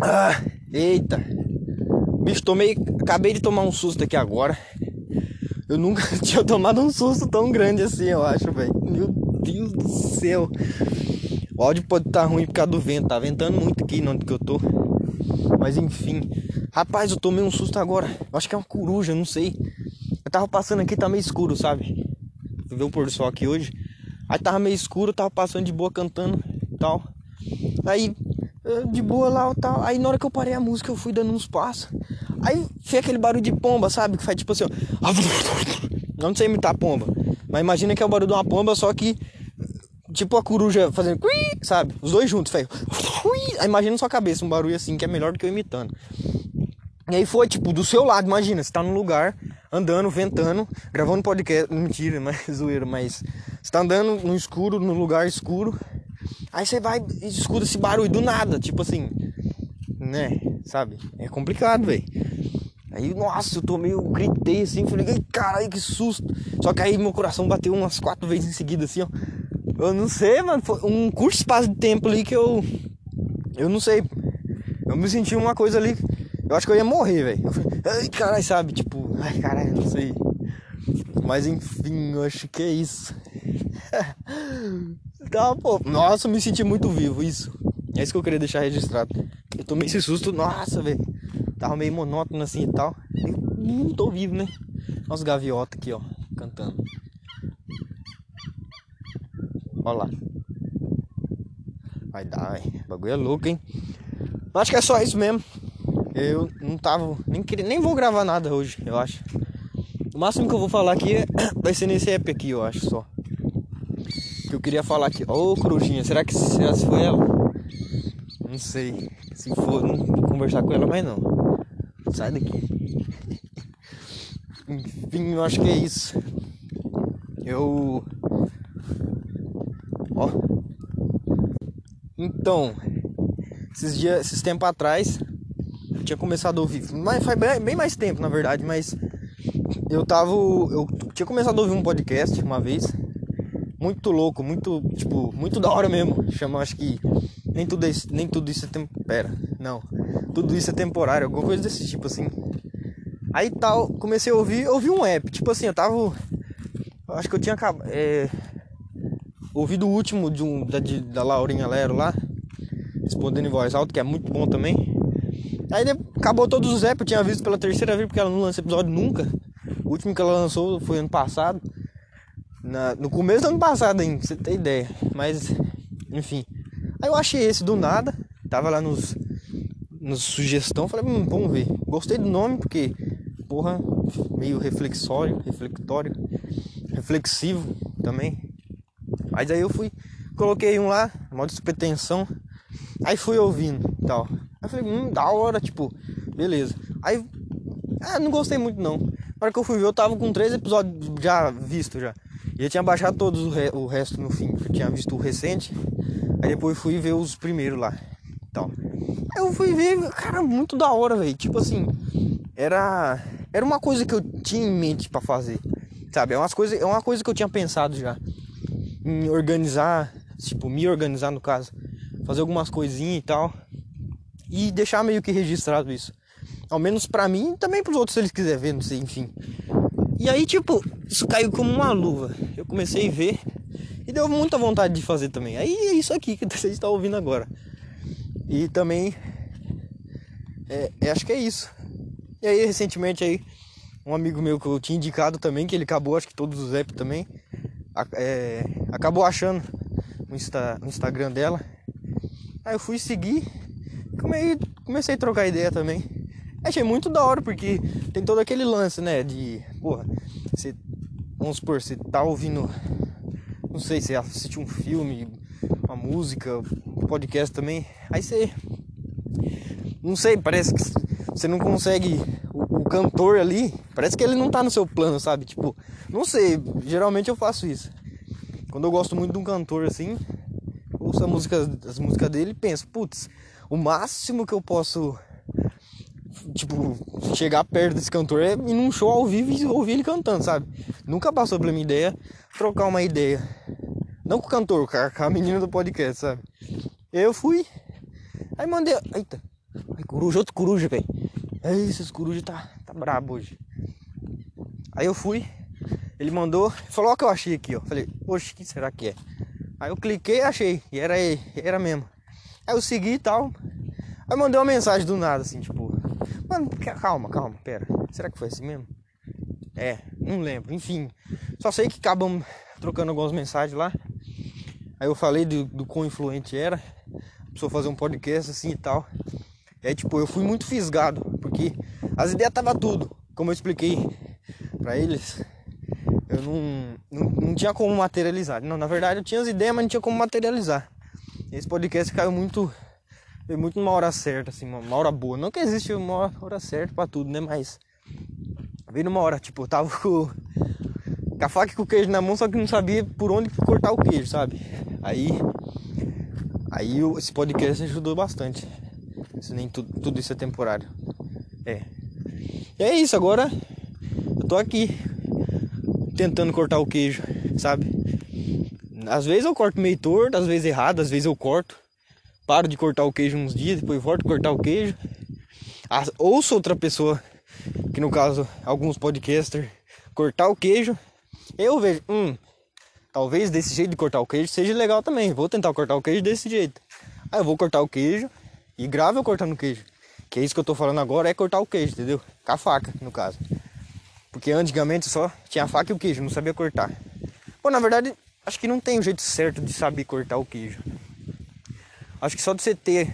Ah, eita. Bicho, tomei. Acabei de tomar um susto aqui agora. Eu nunca tinha tomado um susto tão grande assim, eu acho, velho. Meu Deus do céu. O áudio pode estar tá ruim por causa do vento. Tá ventando muito aqui onde que eu tô. Mas enfim. Rapaz, eu tomei um susto agora. Eu acho que é uma coruja, não sei. Eu tava passando aqui, tá meio escuro, sabe? Ver o pôr do sol aqui hoje. Aí tava meio escuro, tava passando de boa cantando e tal. Aí, de boa lá tal. Aí na hora que eu parei a música, eu fui dando uns passos. Aí fez aquele barulho de pomba, sabe? Que faz tipo assim, ó. Não sei imitar pomba. Mas imagina que é o barulho de uma pomba, só que. Tipo a coruja fazendo. Sabe? Os dois juntos, faz. Aí imagina na sua cabeça um barulho assim que é melhor do que eu imitando. E aí foi, tipo, do seu lado, imagina, você tá num lugar, andando, ventando, gravando podcast. Mentira, mas zoeira, mas. Você tá andando no escuro, num lugar escuro. Aí você vai e escuta esse barulho do nada, tipo assim. Né? Sabe? É complicado, velho. Aí, nossa, eu tomei, eu gritei assim, falei, caralho, que susto. Só que aí meu coração bateu umas quatro vezes em seguida, assim, ó. Eu não sei, mano, foi um curto espaço de tempo ali que eu. Eu não sei. Eu me senti uma coisa ali eu acho que eu ia morrer, velho. Ai, caralho, sabe? Tipo, ai, caralho, não sei. Mas enfim, eu acho que é isso. tá, pô. Nossa, me senti muito vivo, isso. É isso que eu queria deixar registrado. Eu tomei esse susto, nossa, velho. Tava meio monótono assim e tal. Eu não tô vivo, né? Olha os gaviotas aqui, ó, cantando. Olha lá. Vai dar, velho. Bagulho é louco, hein? Acho que é só isso mesmo. Eu não tava. Nem, queria, nem vou gravar nada hoje, eu acho. O máximo que eu vou falar aqui é, vai ser nesse app aqui, eu acho só. Que eu queria falar aqui. Ô oh, corujinha, será que se foi ela? Não sei. Se for, não vou conversar com ela mais não. Sai daqui. Enfim, eu acho que é isso. Eu. Ó. Então, esses dias, esses tempos atrás, tinha começado a ouvir, mas faz bem mais tempo na verdade, mas eu tava, eu tinha começado a ouvir um podcast uma vez, muito louco, muito, tipo, muito da hora mesmo, chama, acho que nem tudo, é, nem tudo isso é tempo, pera, não, tudo isso é temporário, alguma coisa desse tipo assim. Aí tal, comecei a ouvir, ouvi um app, tipo assim, eu tava, acho que eu tinha é, ouvido o último de um, da, de, da Laurinha Lero lá, respondendo em voz alta, que é muito bom também. Aí acabou todos os apps, eu tinha visto pela terceira vez porque ela não lança episódio nunca. O último que ela lançou foi ano passado. Na, no começo do ano passado ainda, pra você ter ideia. Mas, enfim. Aí eu achei esse do nada. Tava lá nos, nos sugestão, falei, hum, vamos ver. Gostei do nome porque, porra, meio reflexório, reflectório, reflexivo também. Mas aí eu fui, coloquei um lá, modo de pretensão. Aí fui ouvindo e tal. Aí falei, hum, da hora, tipo, beleza. Aí, ah, não gostei muito não. Na hora que eu fui ver, eu tava com três episódios já vistos já. E eu tinha baixado todos o, re o resto no fim, eu tinha visto o recente. Aí depois fui ver os primeiros lá. Então. Eu fui ver, cara, muito da hora, velho. Tipo assim, era era uma coisa que eu tinha em mente para fazer. Sabe? É umas coisas, é uma coisa que eu tinha pensado já em organizar, tipo, me organizar no caso, fazer algumas coisinhas e tal e deixar meio que registrado isso. Ao menos para mim e também pros outros se eles quiserem ver, não sei, enfim. E aí, tipo, isso caiu como uma luva. Eu comecei a ver e deu muita vontade de fazer também. Aí é isso aqui que você está ouvindo agora. E também é, é, acho que é isso. E aí recentemente aí um amigo meu que eu tinha indicado também, que ele acabou, acho que todos os apps também, é, acabou achando no, Insta, Instagram dela. Aí eu fui seguir comecei, comecei a trocar ideia também. Achei muito da hora, porque tem todo aquele lance, né? De, porra, você, vamos supor, você tá ouvindo, não sei, você assiste um filme, uma música, um podcast também, aí você, não sei, parece que você não consegue, o, o cantor ali, parece que ele não tá no seu plano, sabe? Tipo, não sei, geralmente eu faço isso. Quando eu gosto muito de um cantor assim, ouço a música, as músicas dele e penso, putz, o máximo que eu posso tipo chegar perto desse cantor é ir num show ao vivo e ouvir ele cantando, sabe? Nunca passou pela minha ideia trocar uma ideia. Não com o cantor, com a menina do podcast, sabe? Eu fui. Aí mandei. Eita. Aí, coruja, outro coruja, velho. É isso, esse coruja tá, tá brabo hoje. Aí eu fui, ele mandou, falou o que eu achei aqui, ó. Falei, poxa, que será que é? Aí eu cliquei e achei, e era ele, era mesmo. Aí eu segui e tal. Aí mandei uma mensagem do nada, assim, tipo, mano, calma, calma, pera. Será que foi assim mesmo? É, não lembro, enfim. Só sei que acabamos trocando algumas mensagens lá. Aí eu falei do, do quão influente era. A pessoa fazer um podcast assim e tal. Aí, tipo, eu fui muito fisgado, porque as ideias tava tudo. Como eu expliquei para eles, eu não, não, não tinha como materializar. Não, na verdade eu tinha as ideias, mas não tinha como materializar. Esse podcast caiu muito veio muito numa hora certa, assim, uma hora boa. Não que existe uma hora certa para tudo, né? Mas veio numa hora, tipo, eu tava com, com a faca e com o queijo na mão, só que não sabia por onde cortar o queijo, sabe? Aí, aí esse podcast ajudou bastante. Isso nem tudo, tudo isso é temporário. É. E é isso, agora eu tô aqui tentando cortar o queijo, sabe? Às vezes eu corto meio torto, às vezes errado, às vezes eu corto. Paro de cortar o queijo uns dias, depois volto a cortar o queijo. Ouço outra pessoa, que no caso alguns podcasters, cortar o queijo. Eu vejo, hum, talvez desse jeito de cortar o queijo seja legal também. Vou tentar cortar o queijo desse jeito. Aí eu vou cortar o queijo e gravo eu cortando o queijo. Que é isso que eu tô falando agora, é cortar o queijo, entendeu? Com a faca, no caso. Porque antigamente só tinha a faca e o queijo, não sabia cortar. Pô, na verdade, acho que não tem um jeito certo de saber cortar o queijo. Acho que só de você ter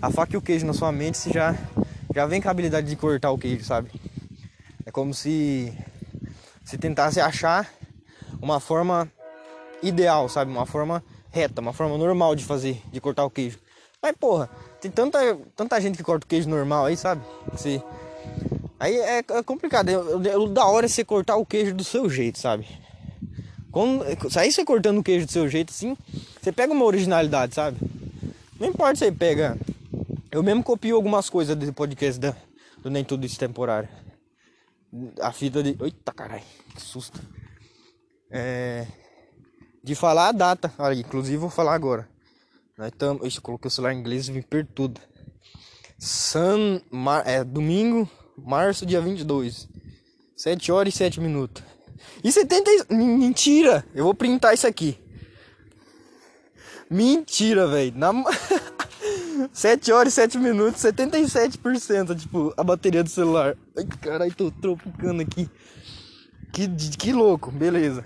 a faca e o queijo na sua mente, você já, já vem com a habilidade de cortar o queijo, sabe? É como se você tentasse achar uma forma ideal, sabe? Uma forma reta, uma forma normal de fazer, de cortar o queijo. Mas porra, tem tanta, tanta gente que corta o queijo normal aí, sabe? Você Aí é, é complicado. O da hora é você cortar o queijo do seu jeito, sabe? Quando, aí você cortando o queijo do seu jeito assim, você pega uma originalidade, sabe? Não importa se você pega. Eu mesmo copio algumas coisas do podcast da, do Nem Tudo Isso Temporário. A fita de. Eita caralho, que susto. É. De falar a data. Olha, inclusive vou falar agora. Nós estamos. Ixi, coloquei o celular em inglês e me tudo. San. Mar... É domingo, março, dia 22. 7 horas e 7 minutos. E 70. Mentira! Eu vou printar isso aqui. Mentira, velho. Na... 7 horas e 7 minutos, 77%, tipo, a bateria do celular. Ai, caralho, tô tropicando aqui. Que, que louco, beleza.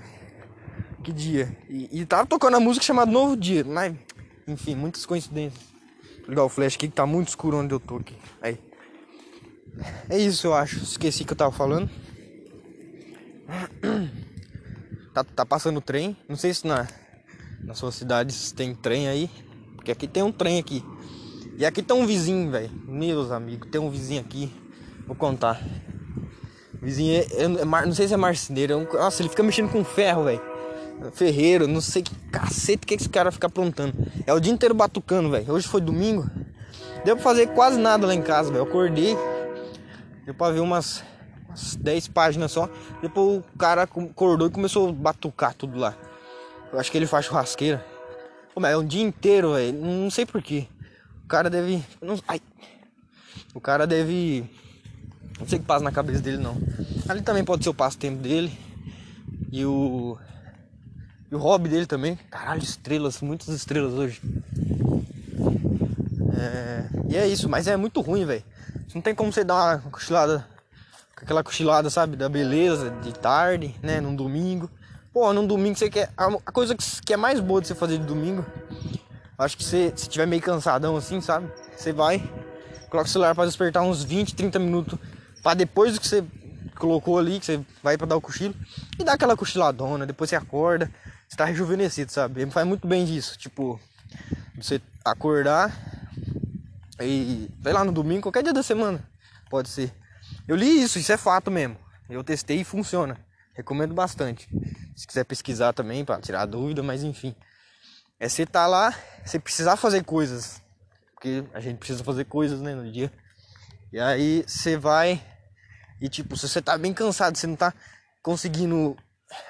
Que dia. E, e tava tocando a música chamada Novo Dia, mas, enfim, muitas coincidências. Vou ligar o flash aqui que tá muito escuro onde eu tô aqui. Aí. É isso, eu acho. Esqueci que eu tava falando. Tá, tá passando trem. Não sei se na, na sua cidade tem trem aí. Porque aqui tem um trem aqui. E aqui tem um vizinho, velho. Meus amigos, tem um vizinho aqui. Vou contar. Vizinho é, é, é, não sei se é marceneiro. Nossa, ele fica mexendo com ferro, velho. Ferreiro, não sei que cacete que esse cara fica aprontando. É o dia inteiro batucando, velho. Hoje foi domingo. Deu pra fazer quase nada lá em casa, velho. Acordei, Deu pra ver umas, umas 10 páginas só. Depois o cara acordou e começou a batucar tudo lá. Eu acho que ele faz churrasqueira. Pô, mas é um dia inteiro, velho. Não sei porquê. O cara deve. Não, ai. O cara deve. Não sei o que passa na cabeça dele, não. Ali também pode ser o passo-tempo dele. E o. E o hobby dele também. Caralho, estrelas, muitas estrelas hoje. É... E é isso, mas é muito ruim, velho. Não tem como você dar uma cochilada, aquela cochilada, sabe, da beleza, de tarde, né, num domingo. Pô, num domingo você quer. A coisa que é mais boa de você fazer de domingo, acho que você, se tiver meio cansadão assim, sabe? Você vai, coloca o celular para despertar uns 20, 30 minutos, para depois do que você colocou ali, que você vai para dar o cochilo, e dá aquela cochiladona, depois você acorda, você tá rejuvenescido, sabe? Ele faz muito bem disso, tipo, você acordar, e sei lá, no domingo, qualquer dia da semana. Pode ser. Eu li isso, isso é fato mesmo. Eu testei e funciona. Recomendo bastante. Se quiser pesquisar também para tirar dúvida, mas enfim. É você tá lá, você precisar fazer coisas. Porque a gente precisa fazer coisas, né, no dia. E aí você vai e tipo, se você tá bem cansado, você não tá conseguindo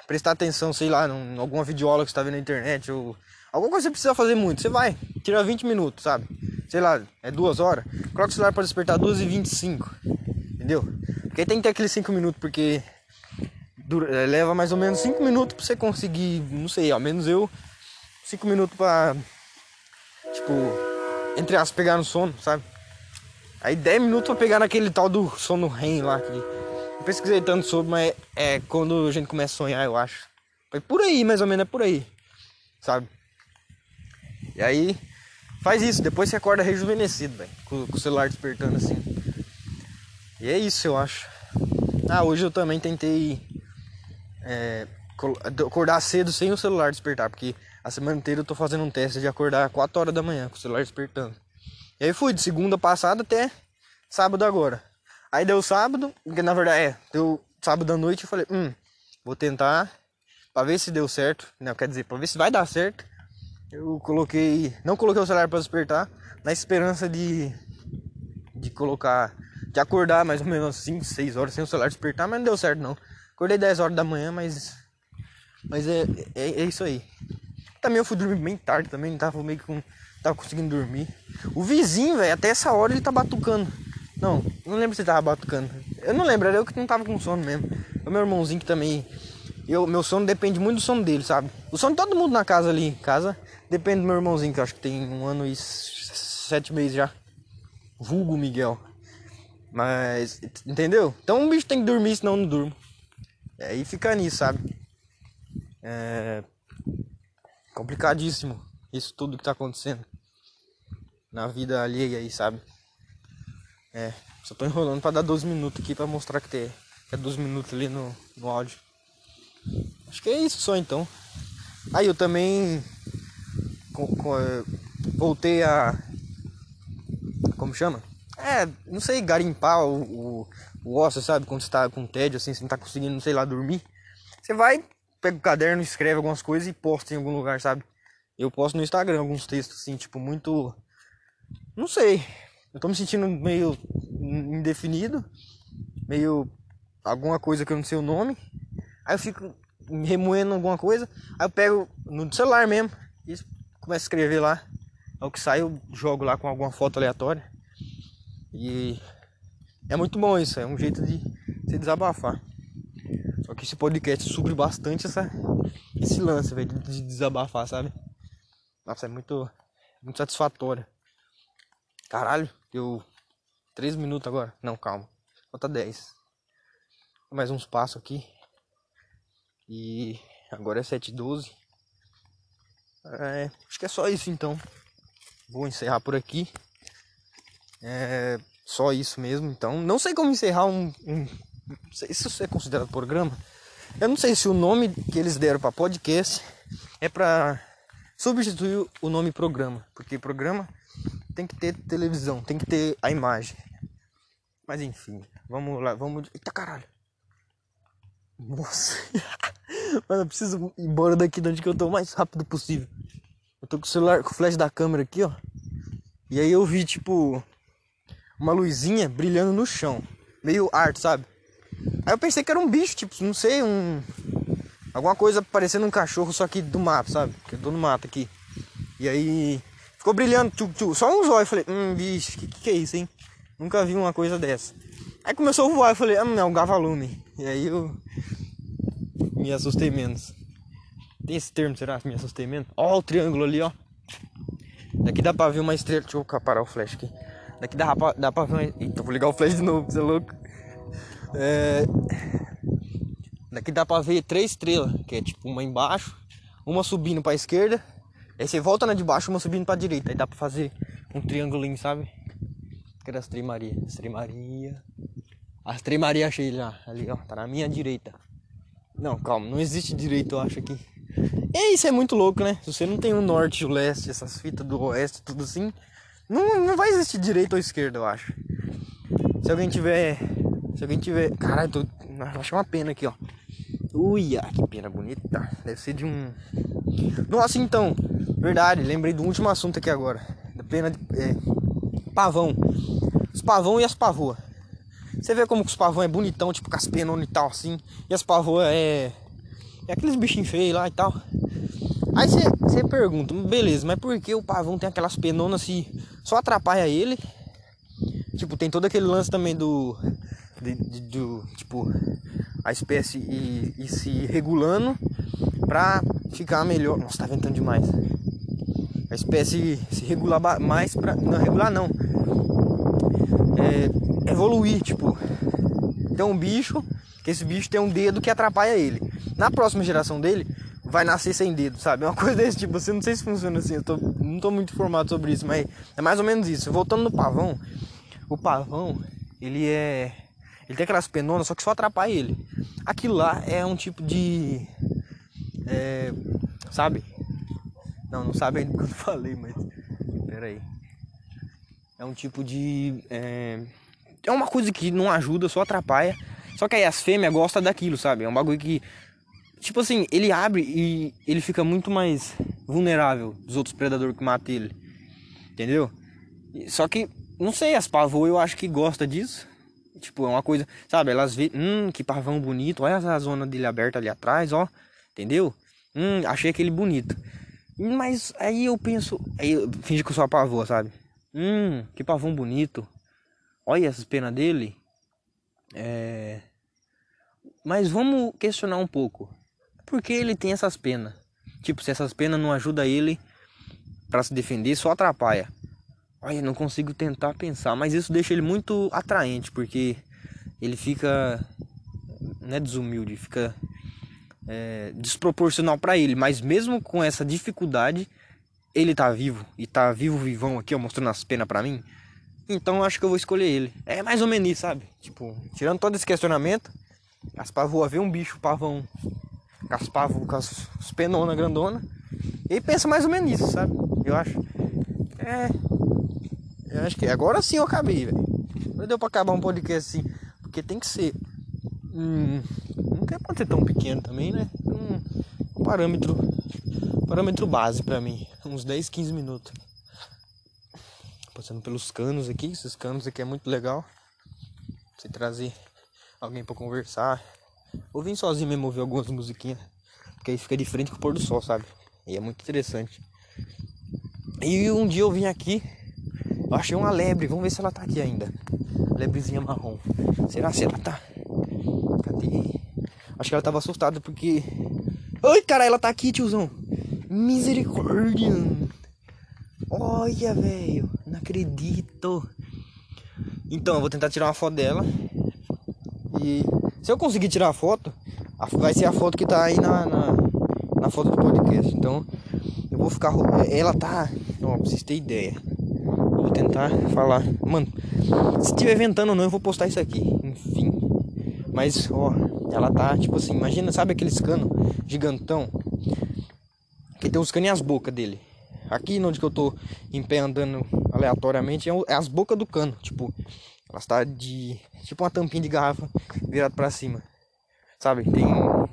prestar atenção, sei lá, em alguma videoaula que você tá vendo na internet ou Alguma coisa você precisa fazer muito. Você vai, tira 20 minutos, sabe? Sei lá, é duas horas. Coloca o celular para despertar 2 e 25 Entendeu? Porque tem que ter aqueles 5 minutos, porque dura, é, leva mais ou menos 5 minutos pra você conseguir, não sei, ao menos eu, 5 minutos pra, tipo, entre as pegar no sono, sabe? Aí 10 minutos pra pegar naquele tal do sono REM lá, que pesquisei tanto sobre, mas é, é quando a gente começa a sonhar, eu acho. Foi por aí, mais ou menos, é por aí, sabe? E aí, faz isso, depois você acorda rejuvenescido, velho, com, com o celular despertando assim. E é isso, eu acho. Ah, hoje eu também tentei é, acordar cedo sem o celular despertar, porque a semana inteira eu tô fazendo um teste de acordar 4 horas da manhã com o celular despertando. E aí fui de segunda passada até sábado agora. Aí deu sábado, que na verdade é, deu sábado à noite eu falei, hum, vou tentar para ver se deu certo, não, quer dizer, para ver se vai dar certo. Eu coloquei, não coloquei o celular para despertar, na esperança de de colocar, de acordar mais ou menos 5, 6 horas sem o celular despertar, mas não deu certo não. Acordei 10 horas da manhã, mas. Mas é, é, é isso aí. Também eu fui dormir bem tarde também, não tava meio que com. Tava conseguindo dormir. O vizinho, velho, até essa hora ele tá batucando. Não, não lembro se ele tava batucando. Eu não lembro, era eu que não tava com sono mesmo. O meu irmãozinho que também. Eu, meu sono depende muito do sono dele, sabe? O sono de todo mundo na casa ali, casa, depende do meu irmãozinho, que eu acho que tem um ano e sete meses já. Vulgo Miguel. Mas, entendeu? Então o bicho tem que dormir, senão eu não durmo. E aí fica nisso, sabe? É complicadíssimo isso tudo que tá acontecendo na vida alheia aí, sabe? É, só tô enrolando pra dar 12 minutos aqui pra mostrar que, tem, é 12 minutos ali no, no áudio. Acho que é isso só então. Aí eu também com, com, é, voltei a. Como chama? É, não sei, garimpar o, o, osso, sabe? Quando você tá com tédio, assim, você não tá conseguindo, sei lá, dormir. Você vai, pega o caderno, escreve algumas coisas e posta em algum lugar, sabe? Eu posto no Instagram alguns textos, assim, tipo, muito. Não sei. Eu tô me sentindo meio indefinido, meio. alguma coisa que eu não sei o nome. Aí eu fico remoendo alguma coisa. Aí eu pego no celular mesmo e começo a escrever lá. É o que sai, eu jogo lá com alguma foto aleatória. E é muito bom isso, é um jeito de se desabafar. Só que esse podcast supre bastante essa, esse lance, velho, de desabafar, sabe? Nossa, é muito, muito satisfatório. Caralho, deu 3 minutos agora. Não, calma. Falta 10. Mais uns passos aqui. E agora é 7h12. É, acho que é só isso então. Vou encerrar por aqui. É só isso mesmo, então. Não sei como encerrar um. um isso é considerado programa. Eu não sei se o nome que eles deram para podcast é para substituir o nome programa, porque programa tem que ter televisão, tem que ter a imagem. Mas enfim, vamos lá, vamos. Eita caralho! Nossa! Mano, eu preciso ir embora daqui de onde que eu tô o mais rápido possível. Eu tô com o celular, com o flash da câmera aqui, ó. E aí eu vi, tipo, uma luzinha brilhando no chão. Meio arte, sabe? Aí eu pensei que era um bicho, tipo, não sei, um. Alguma coisa parecendo um cachorro, só que do mato, sabe? Que eu tô no mato aqui. E aí. Ficou brilhando, tchu, tchu, só uns olhos. Falei, hum, bicho, que, que é isso, hein? Nunca vi uma coisa dessa. Aí começou a voar, eu falei, hum, é um gavalume. E aí eu. Me assustei menos. Tem esse termo, será? Me assustei menos? Ó, o triângulo ali, ó. Daqui dá pra ver uma estrela. Deixa eu parar o flash aqui. Daqui dá pra, dá pra ver. Eita, vou ligar o flash de novo, você é louco. É... Daqui dá pra ver três estrelas, que é tipo uma embaixo, uma subindo pra esquerda. Aí você volta na de baixo, uma subindo pra direita. Aí dá pra fazer um triângulo, sabe? Que era as Três Maria. As Três Maria. As Três Maria achei lá. Ali, ó. Tá na minha direita. Não, calma. Não existe direito, eu acho aqui. E isso é muito louco, né? Se você não tem o norte e o leste, essas fitas do oeste, tudo assim. Não, não vai existir direita ou esquerda, eu acho. Se alguém tiver. Se alguém tiver. Caralho, tô. Acho uma pena aqui, ó. Uia, que pena bonita. Deve ser de um. Nossa, então. Verdade, lembrei do último assunto aqui agora. Da pena de. É, pavão. Os pavão e as pavoas. Você vê como os pavão é bonitão, tipo com as penonas e tal, assim. E as pavoas é. É aqueles bichinhos feios lá e tal. Aí você pergunta, beleza, mas por que o pavão tem aquelas penonas se só atrapalha ele? Tipo, tem todo aquele lance também do. De, de, do tipo, a espécie ir, se regulando pra ficar melhor. Nossa, tá ventando demais. A espécie se regular mais pra. Não, regular não. É, evoluir, tipo. Tem um bicho, que esse bicho tem um dedo que atrapalha ele. Na próxima geração dele, vai nascer sem dedo, sabe? É uma coisa desse tipo, assim, não sei se funciona assim, eu tô, não tô muito informado sobre isso, mas é mais ou menos isso. Voltando no pavão, o pavão, ele é. Ele tem aquelas penonas, só que só atrapalha ele. Aquilo lá é um tipo de. É, sabe? Não, não sabe ainda o que eu falei, mas. Pera aí. É um tipo de. É, é uma coisa que não ajuda, só atrapalha. Só que aí as fêmeas gostam daquilo, sabe? É um bagulho que Tipo assim, ele abre e ele fica muito mais vulnerável dos outros predadores que matam ele. Entendeu? Só que, não sei, as pavôs eu acho que gosta disso. Tipo, é uma coisa, sabe? Elas veem, hum, que pavão bonito, olha a zona dele aberta ali atrás, ó. Entendeu? Hum, achei aquele bonito. Mas aí eu penso, aí eu finge que eu sou a pavô, sabe? Hum, que pavão bonito. Olha essas penas dele. É. Mas vamos questionar um pouco porque ele tem essas penas. Tipo, se essas penas não ajudam ele para se defender, só atrapalha. Olha, não consigo tentar pensar, mas isso deixa ele muito atraente, porque ele fica não é desumilde, fica é, desproporcional para ele, mas mesmo com essa dificuldade, ele tá vivo e tá vivo vivão aqui, ó, mostrando as penas para mim. Então eu acho que eu vou escolher ele. É mais ou menos isso, sabe? Tipo, tirando todo esse questionamento, as pavoas vê um bicho pavão as pavos, com as, penona grandona. E pensa mais ou menos nisso, sabe? Eu acho. É. Eu acho que agora sim eu acabei, velho. Não deu pra acabar um podcast assim. Porque tem que ser. Hum, não quer pode ser tão pequeno também, né? Um parâmetro. Parâmetro base pra mim. Uns 10, 15 minutos. Passando pelos canos aqui. Esses canos aqui é muito legal. Você trazer alguém pra conversar. Ou vim sozinho mesmo ouvir algumas musiquinhas. Porque aí fica de frente com o pôr do sol, sabe? E é muito interessante. E um dia eu vim aqui, eu achei uma lebre, vamos ver se ela tá aqui ainda. Lebrezinha marrom. Será se ela tá? Cadê? Acho que ela tava assustada porque. Ai, cara, ela tá aqui, tiozão. Misericórdia. Olha, velho. Não acredito. Então, eu vou tentar tirar uma foto dela. E se eu conseguir tirar a foto, vai ser a foto que tá aí na, na, na foto do podcast. Então, eu vou ficar. Ela tá. Ó, pra vocês terem ideia. Vou tentar falar. Mano, se tiver ventando ou não, eu vou postar isso aqui. Enfim. Mas, ó, ela tá tipo assim. Imagina, sabe aqueles canos gigantão? Que tem os canos e as bocas dele. Aqui onde que eu tô em pé andando aleatoriamente é, é as bocas do cano. Tipo, ela está de. Tipo uma tampinha de garrafa virada para cima. Sabe? Tem,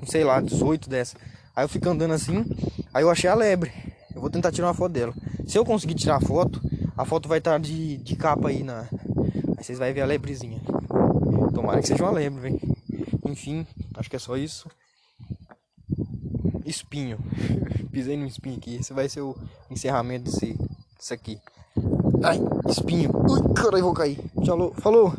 sei lá, 18 dessa. Aí eu fico andando assim. Aí eu achei a lebre. Eu vou tentar tirar uma foto dela. Se eu conseguir tirar a foto, a foto vai estar de, de capa aí na. Aí vocês vão ver a lebrezinha. Tomara que seja uma lebre, velho. Enfim, acho que é só isso. Espinho. Pisei no espinho aqui. Esse vai ser o encerramento desse, desse aqui. Ai, espinho. Ui, caralho, vou cair. Tchau, falou.